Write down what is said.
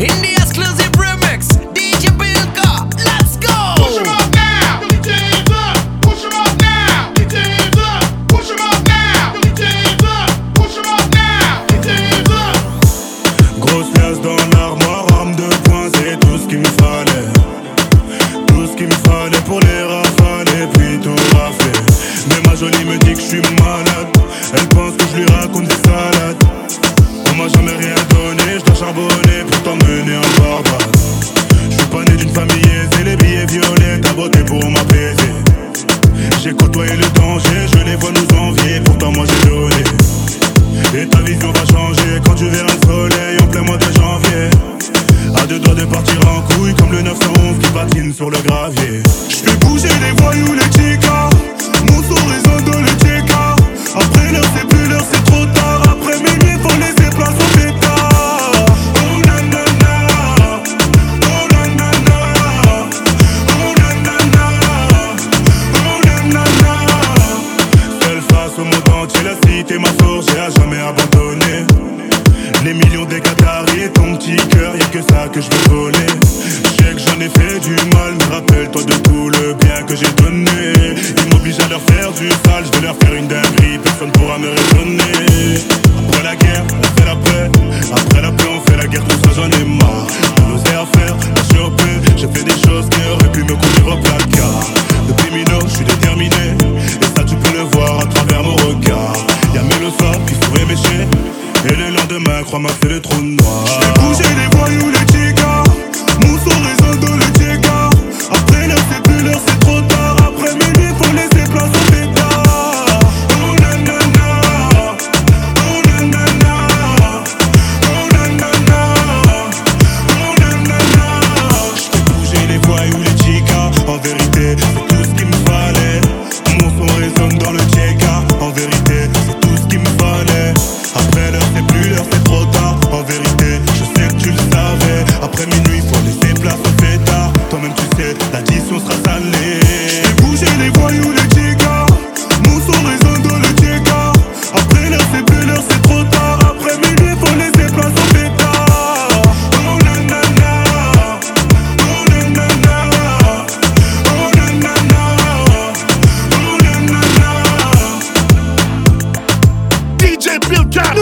India's exclusive remix, DJ Pilka. Let's go! Push him up now, DJ up. Push him up now, DJ up. Push him up now, DJ up. Push him up now, DJ up. Grosse place dans l'armoire, arme de poing, c'est tout ce qu'il me fallait. Tout ce qu'il me fallait pour les rafales et puis tout rafler. Mais ma jolie me dit que je suis malade. Elle pense que je lui raconte des salades. On m'a jamais rien donné, je dois charbonner pour t'emmener en Barbade. Je suis pas né d'une famille aisée, les billets violets, ta beauté pour m'apaiser. J'ai côtoyé le danger, je les vois nous envier, pourtant moi j'ai donné. Et ta vision va changer quand tu verras le soleil en plein mois de janvier. À deux doigts de partir en couille comme le 911 qui patine sur le gravier. Je bouger les voyous, les chicas, mon sourire de le Après leur que je veux voler. Je sais que j'en ai fait du mal, mais rappelle-toi de tout le bien que j'ai donné. Ils m'obligent à leur faire du sale, je vais leur faire une dinguerie, personne pourra me raisonner. Après la guerre, on fait la paix. Après la paix, on fait la guerre, tout ça j'en ai marre. On osait à faire, choper. J'ai fait des choses qui auraient pu me conduire au placard. Depuis Mino, je suis déterminé. Et ça, tu peux le voir à travers mon regard. Y'a mes leçons qui pourraient m'écher. Et le lendemain, crois-moi, c'est le trou noir. Après minuit, faut laisser place au fêtard. Toi-même, tu sais, l'addition sera salée. J'fais bouger les voyous, les tigas. Mon son résonne dans le tigas. Après l'heure, c'est plus l'heure, c'est trop tard. Après minuit, faut laisser place au fêtard. Oh nanana, oh nanana, oh nanana, oh nanana. DJ Bill Cat.